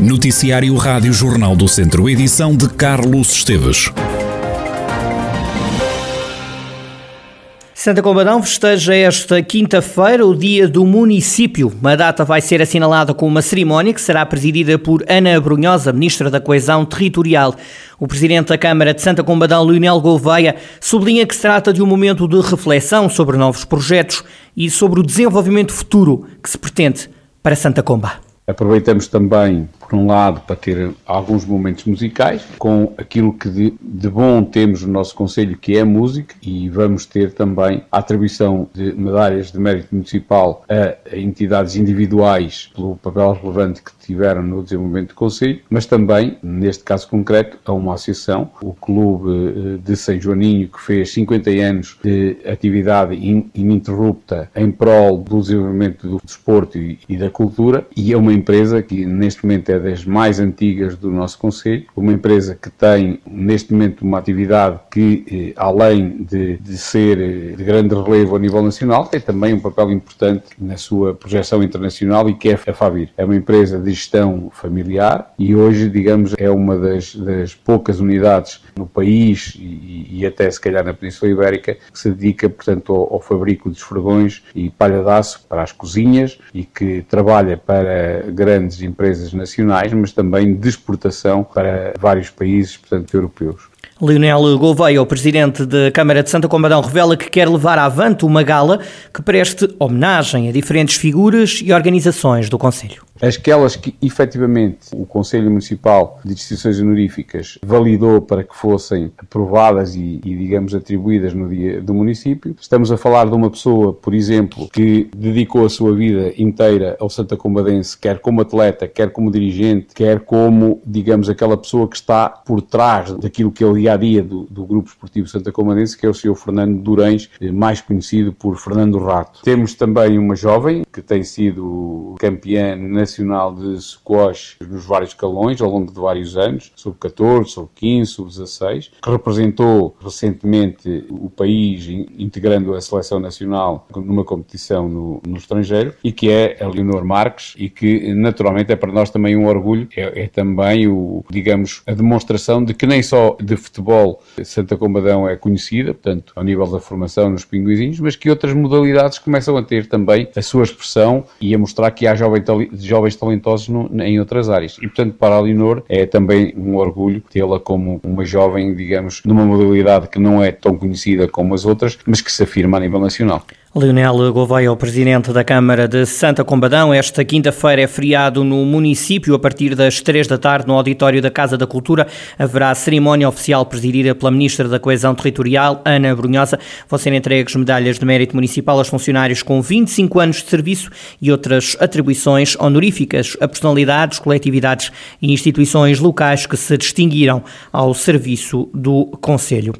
Noticiário Rádio Jornal do Centro, edição de Carlos Esteves. Santa Combadão festeja esta quinta-feira o Dia do Município. A data vai ser assinalada com uma cerimónia que será presidida por Ana Brunhosa, Ministra da Coesão Territorial. O Presidente da Câmara de Santa Combadão, Leonel Gouveia, sublinha que se trata de um momento de reflexão sobre novos projetos e sobre o desenvolvimento futuro que se pretende para Santa Comba. Aproveitamos também, por um lado, para ter alguns momentos musicais, com aquilo que de, de, bom temos no nosso Conselho, que é a música, e vamos ter também a atribuição de medalhas de mérito municipal a, a entidades individuais pelo papel relevante que tiveram no desenvolvimento do Conselho, mas também, neste caso concreto, a uma associação, o Clube eh, de São Joaninho, que fez 50 anos de atividade ininterrupta em prol do desenvolvimento do desporto e, e da cultura, e é uma empresa que neste momento é das mais antigas do nosso Conselho, uma empresa que tem neste momento uma atividade que, eh, além de, de ser eh, de grande relevo a nível nacional, tem também um papel importante na sua projeção internacional e que é a Fabir. É uma empresa de gestão familiar e hoje, digamos, é uma das, das poucas unidades no país e, e, até se calhar na Península Ibérica que se dedica, portanto, ao, ao fabrico de esfregões e palha para as cozinhas e que trabalha para grandes empresas nacionais, mas também de exportação para vários países, portanto, europeus. Leonel Gouveia, o presidente da Câmara de Santa Combadão, revela que quer levar avante uma gala que preste homenagem a diferentes figuras e organizações do Conselho. Aquelas que efetivamente o Conselho Municipal de Instituições Honoríficas validou para que fossem aprovadas e, e, digamos, atribuídas no dia do município. Estamos a falar de uma pessoa, por exemplo, que dedicou a sua vida inteira ao Santa Combadense, quer como atleta, quer como dirigente, quer como, digamos, aquela pessoa que está por trás daquilo que é o dia a dia do, do Grupo Esportivo Santa Combadense, que é o Sr. Fernando Durães, mais conhecido por Fernando Rato. Temos também uma jovem que tem sido campeã nacional nacional de squash nos vários escalões ao longo de vários anos, sub-14, sub-15, sub-16, que representou recentemente o país integrando a seleção nacional numa competição no, no estrangeiro e que é a Leonor Marques e que naturalmente é para nós também um orgulho, é, é também o, digamos, a demonstração de que nem só de futebol Santa Combadão é conhecida, portanto, ao nível da formação nos pinguizinhos, mas que outras modalidades começam a ter também a sua expressão e a mostrar que há jovem, jovens talentosos no, em outras áreas. E, portanto, para a Leonor é também um orgulho tê-la como uma jovem, digamos, numa modalidade que não é tão conhecida como as outras, mas que se afirma a nível nacional. Leonel Gouveia, o presidente da Câmara de Santa Combadão, esta quinta-feira é feriado no município. A partir das três da tarde, no auditório da Casa da Cultura, haverá cerimónia oficial presidida pela Ministra da Coesão Territorial, Ana Brunhosa. Vão ser entregues medalhas de mérito municipal aos funcionários com 25 anos de serviço e outras atribuições honoríficas a personalidades, coletividades e instituições locais que se distinguiram ao serviço do Conselho.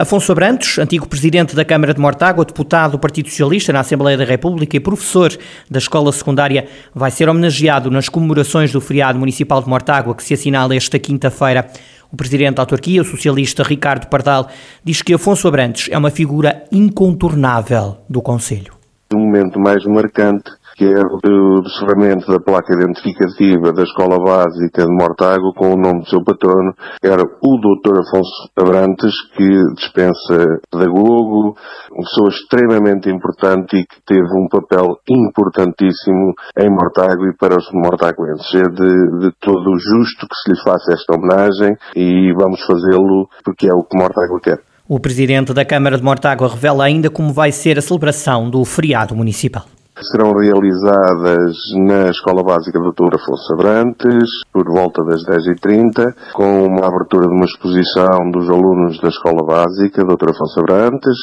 Afonso Abrantes, antigo presidente da Câmara de Mortágua, deputado do Partido Socialista na Assembleia da República e professor da escola secundária, vai ser homenageado nas comemorações do feriado municipal de Mortágua, que se assinala esta quinta-feira. O presidente da autarquia, o socialista Ricardo Pardal, diz que Afonso Abrantes é uma figura incontornável do Conselho. Um momento mais marcante que é o descerramento da placa identificativa da Escola Básica de Mortágua com o nome do seu patrono, era o Dr. Afonso Abrantes, que dispensa pedagogo, uma pessoa extremamente importante e que teve um papel importantíssimo em Mortágua e para os mortaguenses. É de, de todo justo que se lhe faça esta homenagem e vamos fazê-lo porque é o que Mortágua quer. O presidente da Câmara de Mortágua revela ainda como vai ser a celebração do feriado municipal serão realizadas na Escola Básica Dr. Afonso Abrantes, por volta das 10h30, com uma abertura de uma exposição dos alunos da Escola Básica Dr. Afonso Abrantes.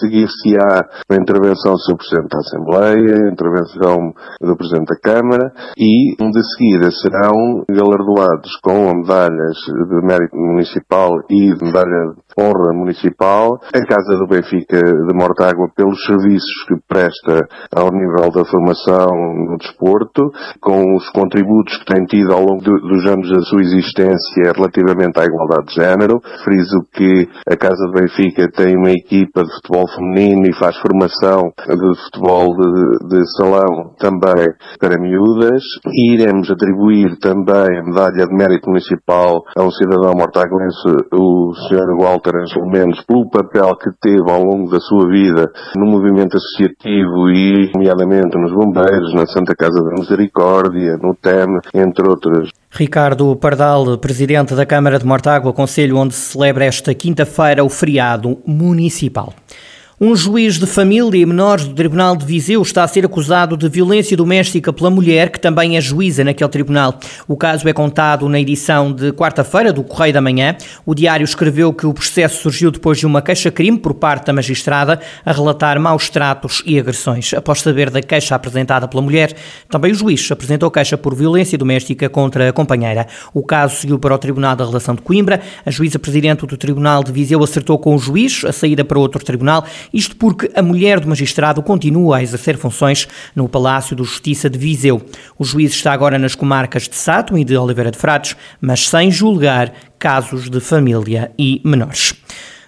Seguir-se-á a intervenção do Sr. Presidente da Assembleia, intervenção do Presidente da Câmara e, de seguida, serão galardoados com medalhas de mérito municipal e de medalha de honra municipal a Casa do Benfica de Mortágua pelos serviços que presta ao nível nível da formação no desporto, com os contributos que tem tido ao longo dos anos da sua existência relativamente à igualdade de género. Friso que a Casa de Benfica tem uma equipa de futebol feminino e faz formação de futebol de, de salão também para miúdas. E iremos atribuir também a medalha de mérito municipal a um cidadão mortaguense, o Sr. Walter Angelo Mendes, pelo papel que teve ao longo da sua vida no movimento associativo e, nomeadamente, nos bombeiros, na Santa Casa da Misericórdia, no TEM, entre outras. Ricardo Pardal, presidente da Câmara de Mortágua, conselho onde se celebra esta quinta-feira o feriado municipal. Um juiz de família e menores do Tribunal de Viseu está a ser acusado de violência doméstica pela mulher, que também é juíza naquele tribunal. O caso é contado na edição de quarta-feira do Correio da Manhã. O diário escreveu que o processo surgiu depois de uma queixa-crime por parte da magistrada a relatar maus tratos e agressões. Após saber da queixa apresentada pela mulher, também o juiz apresentou queixa por violência doméstica contra a companheira. O caso seguiu para o Tribunal da Relação de Coimbra. A juíza presidente do Tribunal de Viseu acertou com o juiz a saída para outro tribunal isto porque a mulher do magistrado continua a exercer funções no Palácio de Justiça de Viseu. O juiz está agora nas comarcas de Sátão e de Oliveira de Frades, mas sem julgar casos de família e menores.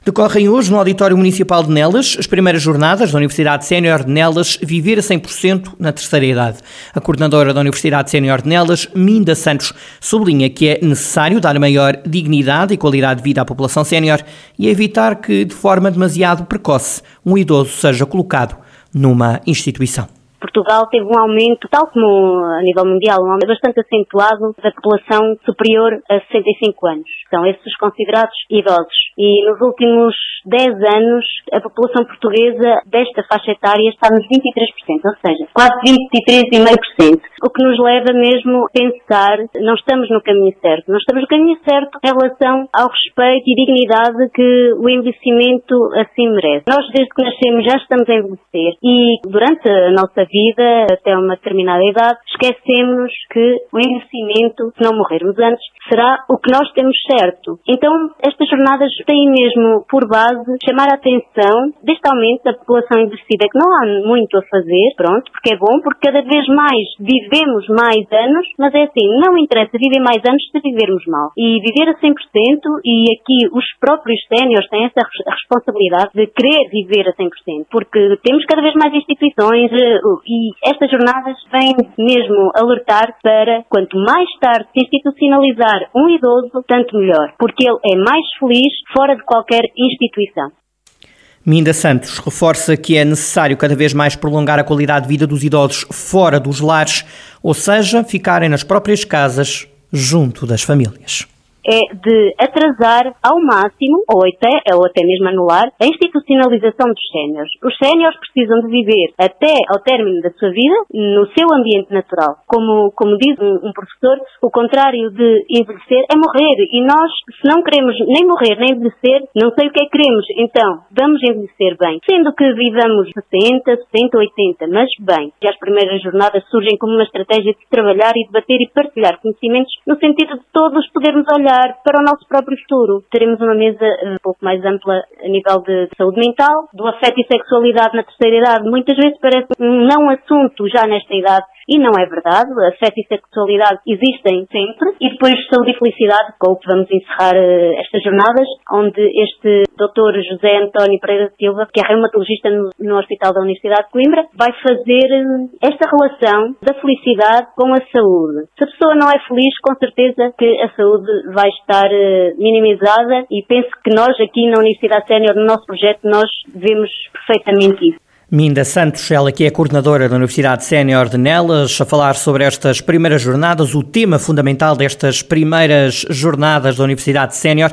Decorrem hoje no Auditório Municipal de Nelas as primeiras jornadas da Universidade Sénior de Nelas Viver a 100% na terceira idade. A coordenadora da Universidade Sénior de Nelas, Minda Santos, sublinha que é necessário dar maior dignidade e qualidade de vida à população sénior e evitar que, de forma demasiado precoce, um idoso seja colocado numa instituição. Portugal teve um aumento, tal como a nível mundial, um aumento bastante acentuado da população superior a 65 anos. São esses considerados idosos. E nos últimos 10 anos, a população portuguesa desta faixa etária está nos 23%, ou seja, quase 23,5%. O que nos leva mesmo a pensar, não estamos no caminho certo. Não estamos no caminho certo em relação ao respeito e dignidade que o envelhecimento assim merece. Nós, desde que nascemos, já estamos a envelhecer e durante a nossa vida, até uma determinada idade, esquecemos que o envelhecimento, se não morrermos antes, será o que nós temos certo. Então, estas jornadas têm mesmo por base chamar a atenção deste aumento da população envelhecida, que não há muito a fazer, pronto, porque é bom, porque cada vez mais vivemos mais anos, mas é assim, não interessa viver mais anos se vivermos mal. E viver a 100%, e aqui os próprios séniores têm essa responsabilidade de querer viver a 100%, porque temos cada vez mais instituições, e estas jornadas vêm mesmo alertar para quanto mais tarde se institucionalizar um idoso, tanto melhor, porque ele é mais feliz fora de qualquer instituição. Minda Santos reforça que é necessário cada vez mais prolongar a qualidade de vida dos idosos fora dos lares, ou seja, ficarem nas próprias casas, junto das famílias é de atrasar ao máximo, ou até, ou até mesmo anular, a institucionalização dos séniores. Os séniores precisam de viver até ao término da sua vida no seu ambiente natural. Como, como diz um, um professor, o contrário de envelhecer é morrer. E nós, se não queremos nem morrer nem envelhecer, não sei o que é que queremos. Então, vamos envelhecer bem. Sendo que vivamos 60, 60, 80, mas bem. Já as primeiras jornadas surgem como uma estratégia de trabalhar e debater e partilhar conhecimentos no sentido de todos podermos olhar olhar para o nosso próprio futuro. Teremos uma mesa eh, um pouco mais ampla a nível de saúde mental, do afeto e sexualidade na terceira idade. Muitas vezes parece um não assunto já nesta idade e não é verdade. Afeto e sexualidade existem sempre. E depois saúde e felicidade, com o que vamos encerrar uh, estas jornadas, onde este Dr. José António Pereira Silva, que é reumatologista no, no Hospital da Universidade de Coimbra, vai fazer uh, esta relação da felicidade com a saúde. Se a pessoa não é feliz, com certeza que a saúde vai estar uh, minimizada e penso que nós aqui na Universidade Sénior, no nosso projeto, nós vemos perfeitamente isso. Minda Santos, ela que é coordenadora da Universidade Sénior de Nelas, a falar sobre estas primeiras jornadas, o tema fundamental destas primeiras jornadas da Universidade Sénior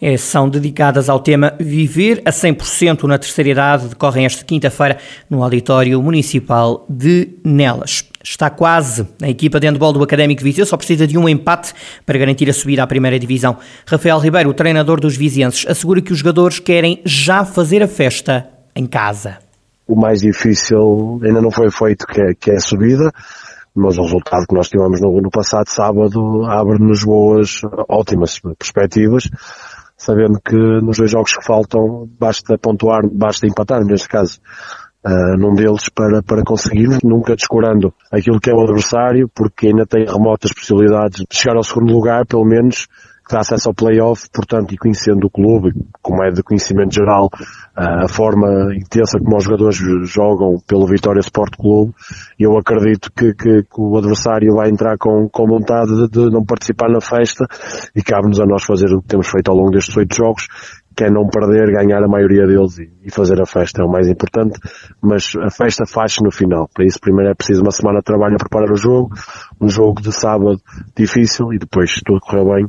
é, são dedicadas ao tema Viver a 100% na terceira idade, decorrem esta quinta-feira no Auditório Municipal de Nelas. Está quase. A equipa de handball do Académico Viseu só precisa de um empate para garantir a subida à primeira divisão. Rafael Ribeiro, o treinador dos vizienses, assegura que os jogadores querem já fazer a festa em casa o mais difícil ainda não foi feito, que é, que é a subida, mas o resultado que nós tivemos no, no passado sábado abre-nos boas, ótimas perspectivas, sabendo que nos dois jogos que faltam basta pontuar, basta empatar neste caso. uh, num deles para, para conseguirmos, nunca descurando aquilo que é o adversário, porque ainda tem remotas possibilidades de chegar ao segundo lugar, pelo menos, que dá acesso ao playoff, portanto, e conhecendo o clube, como é de conhecimento geral, a forma intensa como os jogadores jogam pelo Vitória Sport Clube, eu acredito que, que, que o adversário vai entrar com, com vontade de, de não participar na festa e cabe-nos a nós fazer o que temos feito ao longo destes oito jogos, que é não perder, ganhar a maioria deles e, fazer a festa, é o mais importante, mas a festa faz-se no final. Para isso primeiro é preciso uma semana de trabalho a preparar o jogo, um jogo de sábado difícil e depois, se tudo correr bem,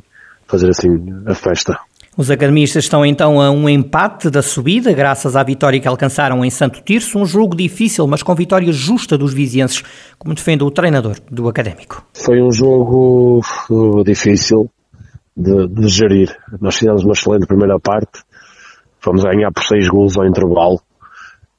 fazer assim a festa. Os academistas estão então a um empate da subida, graças à vitória que alcançaram em Santo Tirso, um jogo difícil, mas com vitória justa dos vizienses, como defende o treinador do Académico. Foi um jogo uh, difícil de, de gerir. Nós fizemos uma excelente primeira parte, fomos ganhar por seis gols ao intervalo.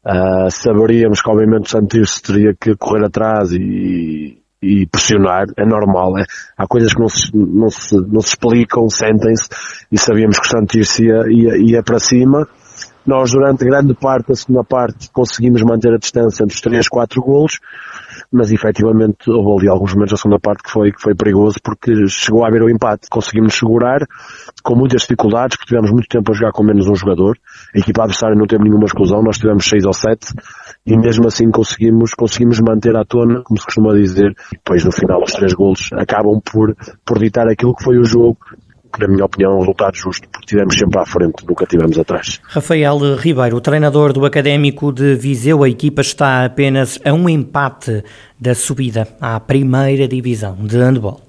Uh, saberíamos que obviamente o Santo Tirso teria que correr atrás e, e pressionar, é normal, é, há coisas que não se, não se, não se explicam, sentem-se, e sabíamos que o Santos ia, ia, ia para cima. Nós, durante grande parte da segunda parte, conseguimos manter a distância entre os 3 e 4 golos, mas efetivamente houve ali alguns momentos da segunda parte que foi, que foi perigoso porque chegou a haver o empate. Conseguimos segurar com muitas dificuldades, porque tivemos muito tempo a jogar com menos um jogador. A equipa adversária não teve nenhuma exclusão, nós tivemos 6 ou 7 e mesmo assim conseguimos, conseguimos manter à tona, como se costuma dizer, e depois no final os três golos acabam por, por ditar aquilo que foi o jogo que na minha opinião é um resultado justo, porque tivemos sempre à frente, nunca tivemos atrás. Rafael Ribeiro, treinador do Académico de Viseu, a equipa está apenas a um empate da subida à primeira divisão de handball.